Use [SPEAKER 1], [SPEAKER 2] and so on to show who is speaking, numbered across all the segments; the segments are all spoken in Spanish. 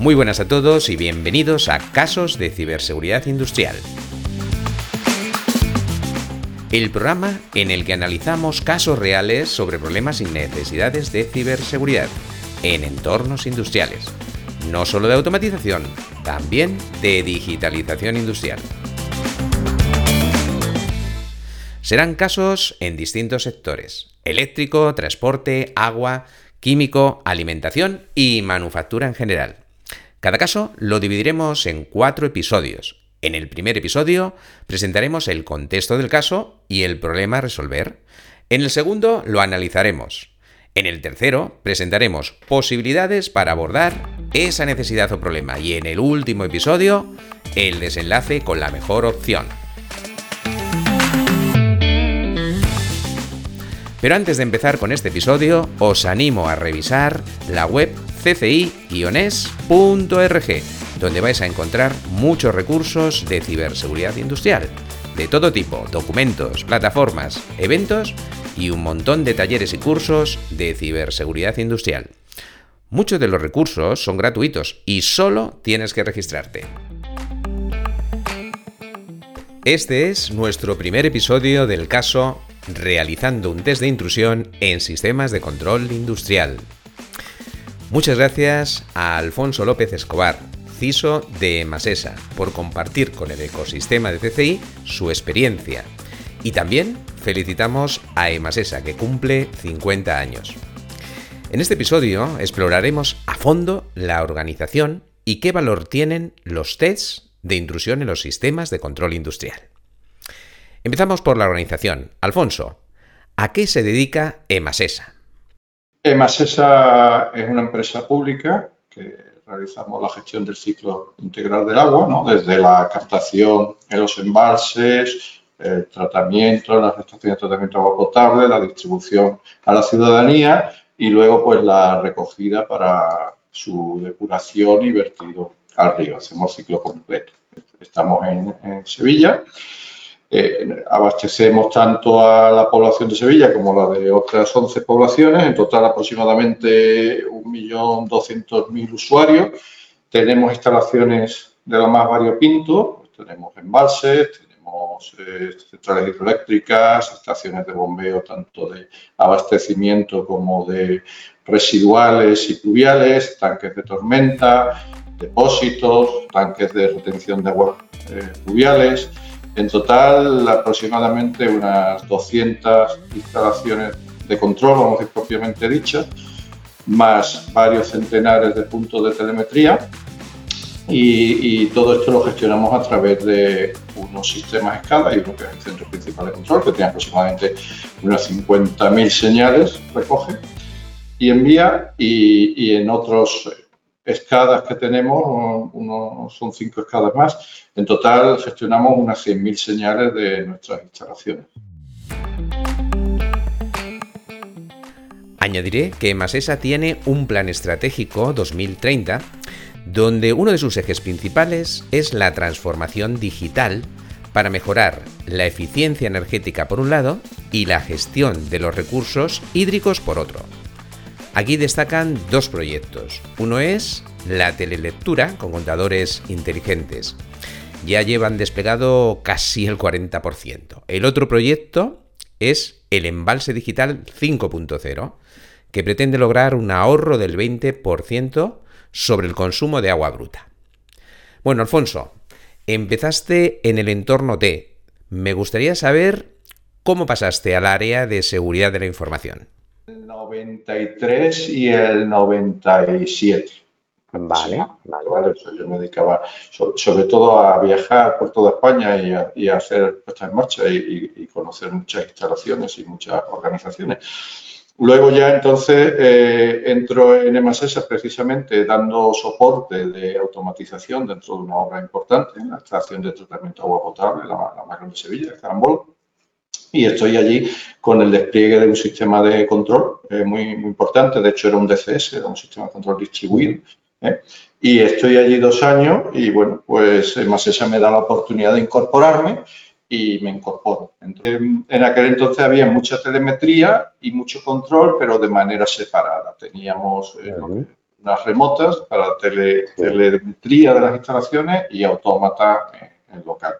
[SPEAKER 1] Muy buenas a todos y bienvenidos a Casos de Ciberseguridad Industrial. El programa en el que analizamos casos reales sobre problemas y necesidades de ciberseguridad en entornos industriales. No solo de automatización, también de digitalización industrial. Serán casos en distintos sectores. Eléctrico, transporte, agua, químico, alimentación y manufactura en general. Cada caso lo dividiremos en cuatro episodios. En el primer episodio presentaremos el contexto del caso y el problema a resolver. En el segundo lo analizaremos. En el tercero presentaremos posibilidades para abordar esa necesidad o problema. Y en el último episodio, el desenlace con la mejor opción. Pero antes de empezar con este episodio, os animo a revisar la web cci-es.org, donde vais a encontrar muchos recursos de ciberseguridad industrial, de todo tipo, documentos, plataformas, eventos y un montón de talleres y cursos de ciberseguridad industrial. Muchos de los recursos son gratuitos y solo tienes que registrarte. Este es nuestro primer episodio del caso realizando un test de intrusión en sistemas de control industrial. Muchas gracias a Alfonso López Escobar, CISO de Masesa, por compartir con el ecosistema de CCI su experiencia. Y también felicitamos a Emasesa, que cumple 50 años. En este episodio exploraremos a fondo la organización y qué valor tienen los tests de intrusión en los sistemas de control industrial. Empezamos por la organización. Alfonso, ¿a qué se dedica Emasesa?
[SPEAKER 2] Emasesa es una empresa pública que realizamos la gestión del ciclo integral del agua, desde la captación en los embalses, el tratamiento, la estaciones de tratamiento de agua potable, la distribución a la ciudadanía y luego pues la recogida para su depuración y vertido al río. Hacemos ciclo completo. Estamos en Sevilla eh, abastecemos tanto a la población de Sevilla como la de otras 11 poblaciones, en total aproximadamente 1.200.000 usuarios. Tenemos instalaciones de lo más variopinto, pues tenemos embalses, tenemos eh, centrales hidroeléctricas, estaciones de bombeo tanto de abastecimiento como de residuales y pluviales, tanques de tormenta, depósitos, tanques de retención de aguas eh, pluviales. En total, aproximadamente unas 200 instalaciones de control, vamos a decir propiamente dichas, más varios centenares de puntos de telemetría. Y, todo esto lo gestionamos a través de unos sistemas escala y uno que es el centro principal de control, que tiene aproximadamente unas 50.000 señales, recoge y envía, y, y en otros escadas que tenemos, uno, son cinco escadas más. En total gestionamos unas 100.000 señales de nuestras instalaciones.
[SPEAKER 1] Añadiré que Masesa tiene un plan estratégico 2030 donde uno de sus ejes principales es la transformación digital para mejorar la eficiencia energética por un lado y la gestión de los recursos hídricos por otro. Aquí destacan dos proyectos. Uno es la telelectura con contadores inteligentes. Ya llevan desplegado casi el 40%. El otro proyecto es el embalse digital 5.0, que pretende lograr un ahorro del 20% sobre el consumo de agua bruta. Bueno, Alfonso, empezaste en el entorno T. Me gustaría saber cómo pasaste al área de seguridad de la información.
[SPEAKER 2] 93 y el 97.
[SPEAKER 1] Vale,
[SPEAKER 2] vale, yo me dedicaba sobre, todo a viajar por toda España y a, hacer puestas en marcha y, conocer muchas instalaciones y muchas organizaciones. Luego ya entonces eh, entro en EMASESA precisamente dando soporte de automatización dentro de una obra importante, la estación de tratamiento de agua potable, la, la más grande de Sevilla, Carambol y estoy allí con el despliegue de un sistema de control eh, muy, muy, importante. De hecho, era un DCS, era un sistema de control distribuido. ¿eh? Y estoy allí dos años y, bueno, pues más esa me da la oportunidad de incorporarme y me incorporo. en aquel entonces había mucha telemetría y mucho control, pero de manera separada. Teníamos eh, unas remotas para telemetría de las instalaciones y autómata en local.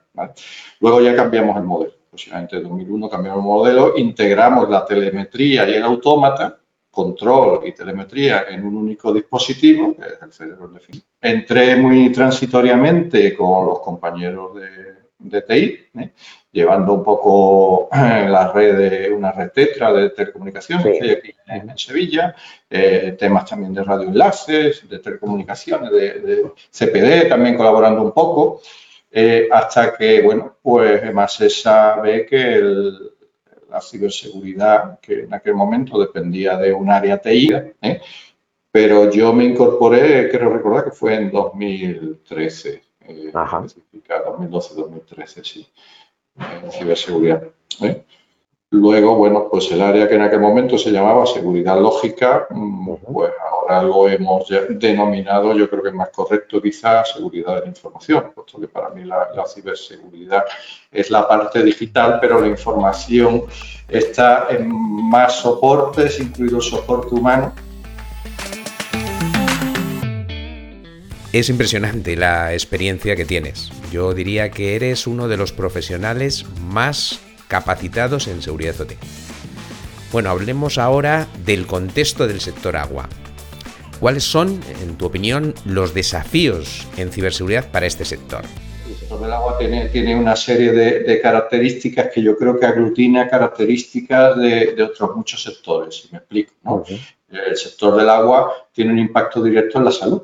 [SPEAKER 2] Luego ya cambiamos el modelo. En 2001 cambiamos el modelo, integramos la telemetría y el autómata, control y telemetría en un único dispositivo, que es el cerebro definido. Entré muy transitoriamente con los compañeros de, de TI, ¿eh? llevando un poco eh, la red de una red tetra de telecomunicaciones que hay aquí en, Sevilla, eh, temas también de radioenlaces, de telecomunicaciones, de, CPD, también colaborando un poco, hasta que, bueno, pues esa ve que la ciberseguridad, que en aquel momento dependía de un área TI, pero yo me incorporé, quiero recordar que fue en 2013 eh, 2012-2013, sí, en ciberseguridad. ¿eh? Luego, bueno, pues el área que en aquel momento se llamaba seguridad lógica, mm, pues lo hemos denominado, yo creo que es más correcto quizás, seguridad de la información, puesto que para mí la, ciberseguridad es la parte digital, pero la información está en más soportes, incluido soporte humano,
[SPEAKER 1] Es impresionante la experiencia que tienes. Yo diría que eres uno de los profesionales más capacitados en seguridad OT. Bueno, hablemos ahora del contexto del sector agua. ¿Cuáles son, en tu opinión, los desafíos en ciberseguridad para este sector?
[SPEAKER 2] El sector del agua tiene, una serie de, características que yo creo que aglutina características de, otros muchos sectores, si me explico. El sector del agua tiene un impacto directo en la salud.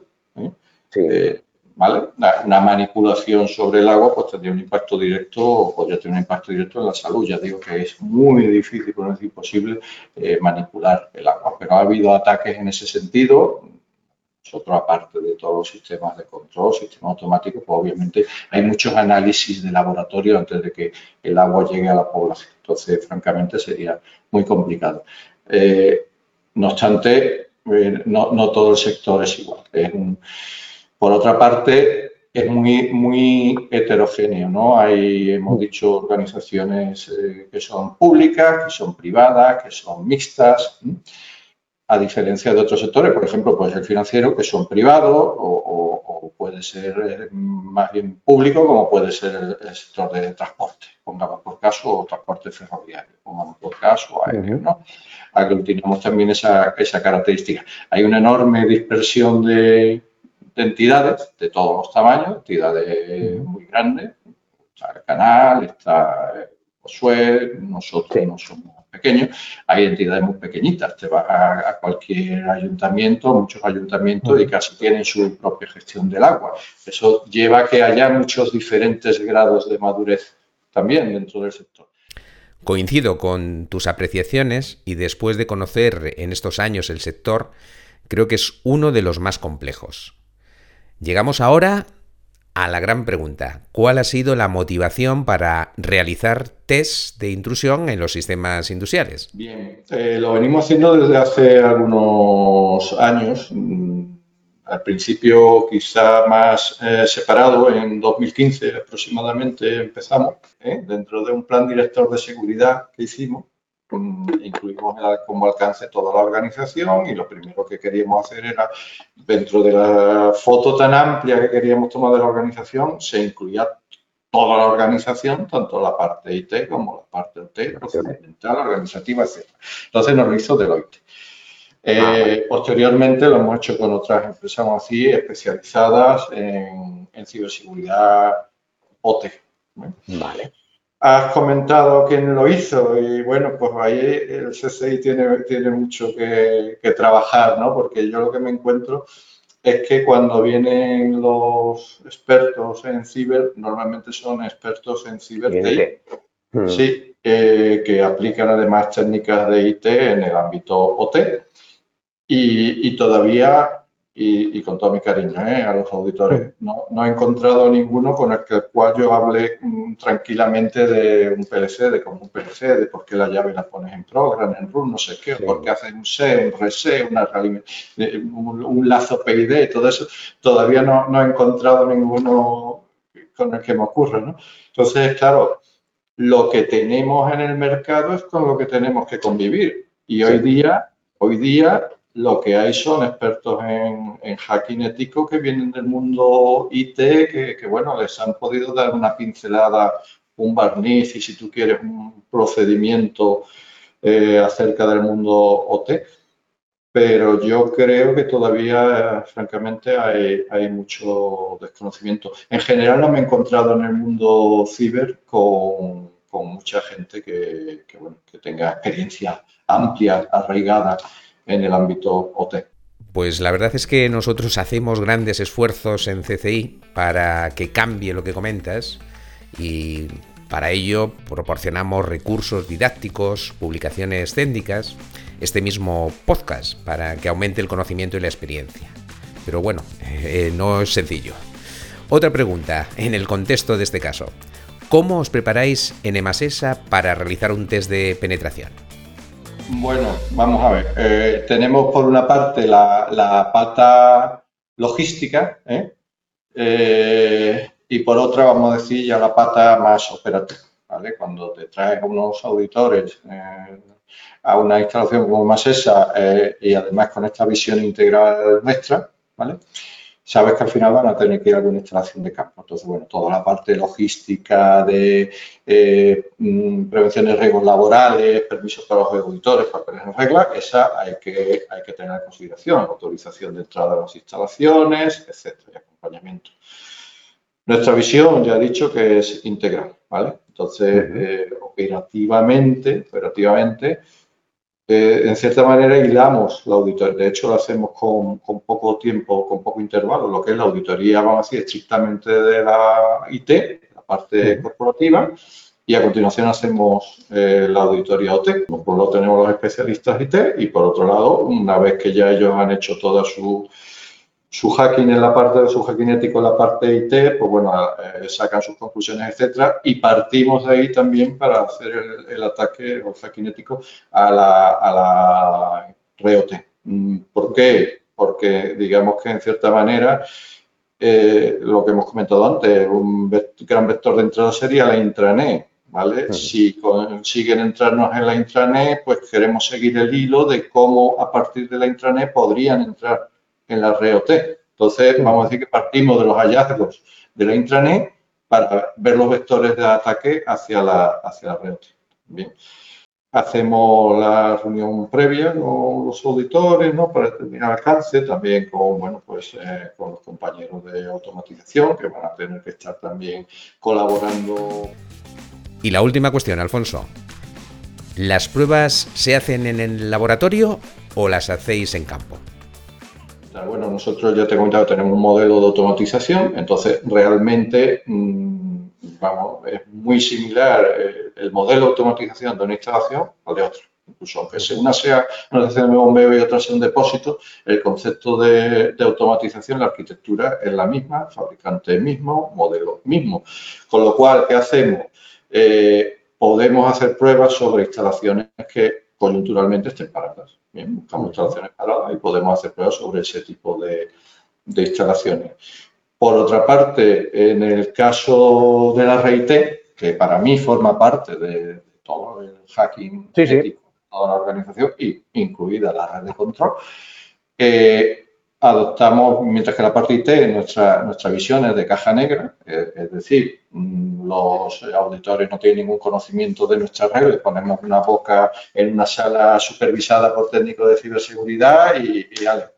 [SPEAKER 2] Eh, ¿vale? Una, manipulación sobre el agua pues tendría un impacto directo, podría tener un impacto directo en la salud. Ya digo que es muy difícil, por no decir imposible, eh, manipular el agua. Pero ha habido ataques en ese sentido. Nosotros, aparte de todos los sistemas de control, sistemas automáticos, pues obviamente hay muchos análisis de laboratorio antes de que el agua llegue a la población. Entonces, francamente, sería muy complicado. Eh, no obstante, no, no, todo el sector es igual. Es un, por otra parte, es muy, muy heterogéneo, ¿no? Hay, hemos dicho, organizaciones eh, que son públicas, que son privadas, que son mixtas, a diferencia de otros sectores, por ejemplo, puede ser financiero, que son privados o, puede ser eh, más bien público, como puede ser el, sector de transporte, pongamos por caso, o transporte ferroviario, pongamos por caso aéreo, ¿no? Aglutinamos también esa, esa característica. Hay una enorme dispersión de, de entidades de todos los tamaños, entidades muy grandes, está el canal, está Josué, nosotros no somos pequeños, hay entidades muy pequeñitas, te vas a, cualquier ayuntamiento, muchos ayuntamientos y casi tienen su propia gestión del agua. Eso lleva a que haya muchos diferentes grados de madurez también dentro del sector.
[SPEAKER 1] Coincido con tus apreciaciones y después de conocer en estos años el sector, creo que es uno de los más complejos. Llegamos ahora a la gran pregunta. ¿Cuál ha sido la motivación para realizar test de intrusión en los sistemas industriales?
[SPEAKER 2] Bien, eh, lo venimos haciendo desde hace algunos años. Mm, al principio quizá más eh, separado, en 2015 aproximadamente empezamos, ¿eh? dentro de un plan director de seguridad que hicimos incluimos como alcance toda la organización y lo primero que queríamos hacer era, dentro de la foto tan amplia que queríamos tomar de la organización, se incluía toda la organización, tanto la parte IT como la parte OT, procedimental, organizativa, etc. Entonces nos lo hizo Deloitte. Eh, ah, posteriormente lo hemos hecho con otras empresas así, especializadas en, en ciberseguridad OT. Vale. Has comentado quién lo hizo y bueno, pues ahí el CCI tiene, tiene mucho que, trabajar, ¿no? Porque yo lo que me encuentro es que cuando vienen los expertos en ciber, normalmente son expertos en ciber hmm. Sí, que aplican además técnicas de IT en el ámbito OT. Y, y todavía y, con todo mi cariño ¿eh? a los auditores. No, no, he encontrado ninguno con el, cual yo hable mm, tranquilamente de un PLC, de cómo un PLC, de por qué la llave la pones en program, en root, no sé qué, por qué haces un C, un RC, una, un, un, lazo PID, todo eso. Todavía no, no, he encontrado ninguno con el que me ocurra. ¿no? Entonces, claro, lo que tenemos en el mercado es con lo que tenemos que convivir. Y hoy día, hoy día lo que hay son expertos en, hacking ético que vienen del mundo IT, que, bueno, les han podido dar una pincelada, un barniz y si tú quieres un procedimiento eh, acerca del mundo OT. Pero yo creo que todavía, francamente, hay, mucho desconocimiento. En general no me he encontrado en el mundo ciber con, mucha gente que, que tenga experiencia amplia, arraigada en el ámbito OT.
[SPEAKER 1] Pues la verdad es que nosotros hacemos grandes esfuerzos en CCI para que cambie lo que comentas y para ello proporcionamos recursos didácticos, publicaciones técnicas, este mismo podcast para que aumente el conocimiento y la experiencia. Pero bueno, eh, no es sencillo. Otra pregunta, en el contexto de este caso. ¿Cómo os preparáis en Emasesa para realizar un test de penetración?
[SPEAKER 2] Bueno, vamos a ver. Eh, tenemos por una parte la, pata logística ¿eh? Eh, y por otra, vamos a decir, ya la pata más operativa. ¿vale? Cuando te traes unos auditores a una instalación como más esa y además con esta visión integral nuestra, ¿vale? Sabes que al final van a tener que ir a alguna instalación de campo. Entonces, bueno, toda la parte logística de eh, mm, prevención de riesgos laborales, permisos para los auditores, papeles en regla, esa hay que, hay que tener en consideración, autorización de entrada a las instalaciones, etcétera, y acompañamiento. Nuestra visión, ya he dicho que es integral, ¿vale? Entonces, eh, operativamente, operativamente, eh, en cierta manera hilamos la auditoría. De hecho, lo hacemos con, poco tiempo, con poco intervalo, lo que es la auditoría, vamos a decir, estrictamente de la IT, la parte corporativa, y a continuación hacemos eh, la auditoría OT. Por un lado tenemos los especialistas IT y por otro lado, una vez que ya ellos han hecho toda su su hacking en la parte de su hacking ético en la parte IT, pues bueno, eh, sacan sus conclusiones, etcétera, y partimos de ahí también para hacer el, ataque o el hacking ético a la, a la REOT. Mm, ¿Por qué? Porque digamos que en cierta manera eh, lo que hemos comentado antes, un gran vector de entrada sería la intranet. ¿Vale? Si consiguen entrarnos en la intranet, pues queremos seguir el hilo de cómo a partir de la intranet podrían entrar en la REOT. Entonces, vamos a decir que partimos de los hallazgos de la intranet para ver los vectores de ataque hacia la, hacia la REOT. Bien. Hacemos la reunión previa con los auditores ¿no? para determinar alcance, también con, bueno, pues, eh, con los compañeros de automatización que van a tener que estar también colaborando.
[SPEAKER 1] Y la última cuestión, Alfonso. ¿Las pruebas se hacen en el laboratorio o las hacéis en campo?
[SPEAKER 2] Bueno, nosotros ya te he comentado, tenemos un modelo de automatización, entonces realmente mm, vamos, es muy similar eh, el modelo de automatización de una instalación al de otra. Incluso aunque una sea una estación de bombeo y otra sea un depósito, el concepto de, automatización, la arquitectura es la misma, fabricante mismo, modelo mismo. Con lo cual, ¿qué hacemos? Eh, podemos hacer pruebas sobre instalaciones que coyunturalmente estén paradas. Bien, buscamos instalaciones paradas y podemos hacer pruebas sobre ese tipo de, instalaciones. Por otra parte, en el caso de la RIT, que para mí forma parte de, todo el hacking de toda la organización, incluida la red de control, eh, adoptamos, mientras que la parte IT, nuestra, nuestra visión es de caja negra, es, decir, mm, los auditores no tienen ningún conocimiento de nuestra red, les ponemos una boca en una sala supervisada por técnicos de ciberseguridad y,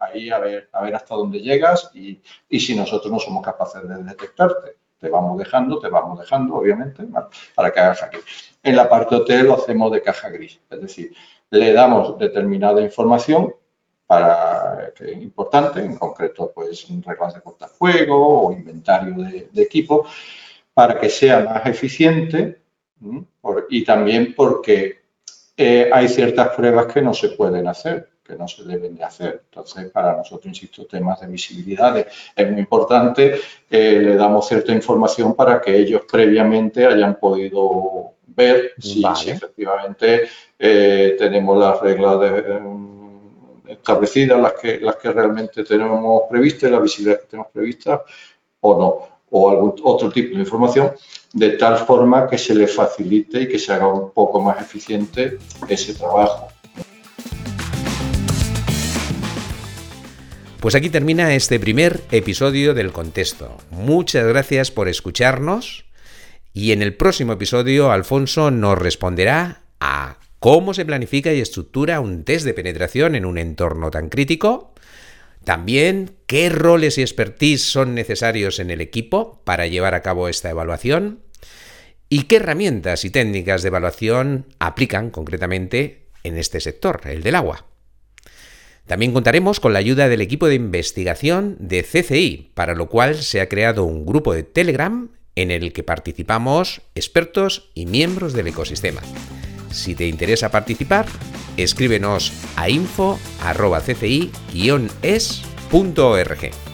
[SPEAKER 2] ahí a ver, a ver hasta dónde llegas y, y, si nosotros no somos capaces de detectarte. Te vamos dejando, te vamos dejando, obviamente, para que hagas aquí. En la parte hotel lo hacemos de caja gris, es decir, le damos determinada información para que es importante, en concreto pues reglas de cortafuego o inventario de, equipo, para que sea más eficiente y también porque eh, hay ciertas pruebas que no se pueden hacer, que no se deben de hacer. Entonces, para nosotros, insisto, temas de visibilidad es muy importante. Eh, le damos cierta información para que ellos previamente hayan podido ver si, efectivamente eh, tenemos las reglas de establecidas, las que, las que realmente tenemos previstas, la visibilidad que tenemos prevista o no, o algún otro tipo de información, de tal forma que se le facilite y que se haga un poco más eficiente ese trabajo.
[SPEAKER 1] Pues aquí termina este primer episodio del contexto. Muchas gracias por escucharnos y en el próximo episodio Alfonso nos responderá a cómo se planifica y estructura un test de penetración en un entorno tan crítico, también qué roles y expertise son necesarios en el equipo para llevar a cabo esta evaluación y qué herramientas y técnicas de evaluación aplican concretamente en este sector, el del agua. También contaremos con la ayuda del equipo de investigación de CCI, para lo cual se ha creado un grupo de Telegram en el que participamos expertos y miembros del ecosistema. Si te interesa participar, escríbenos a info.cci-es.org.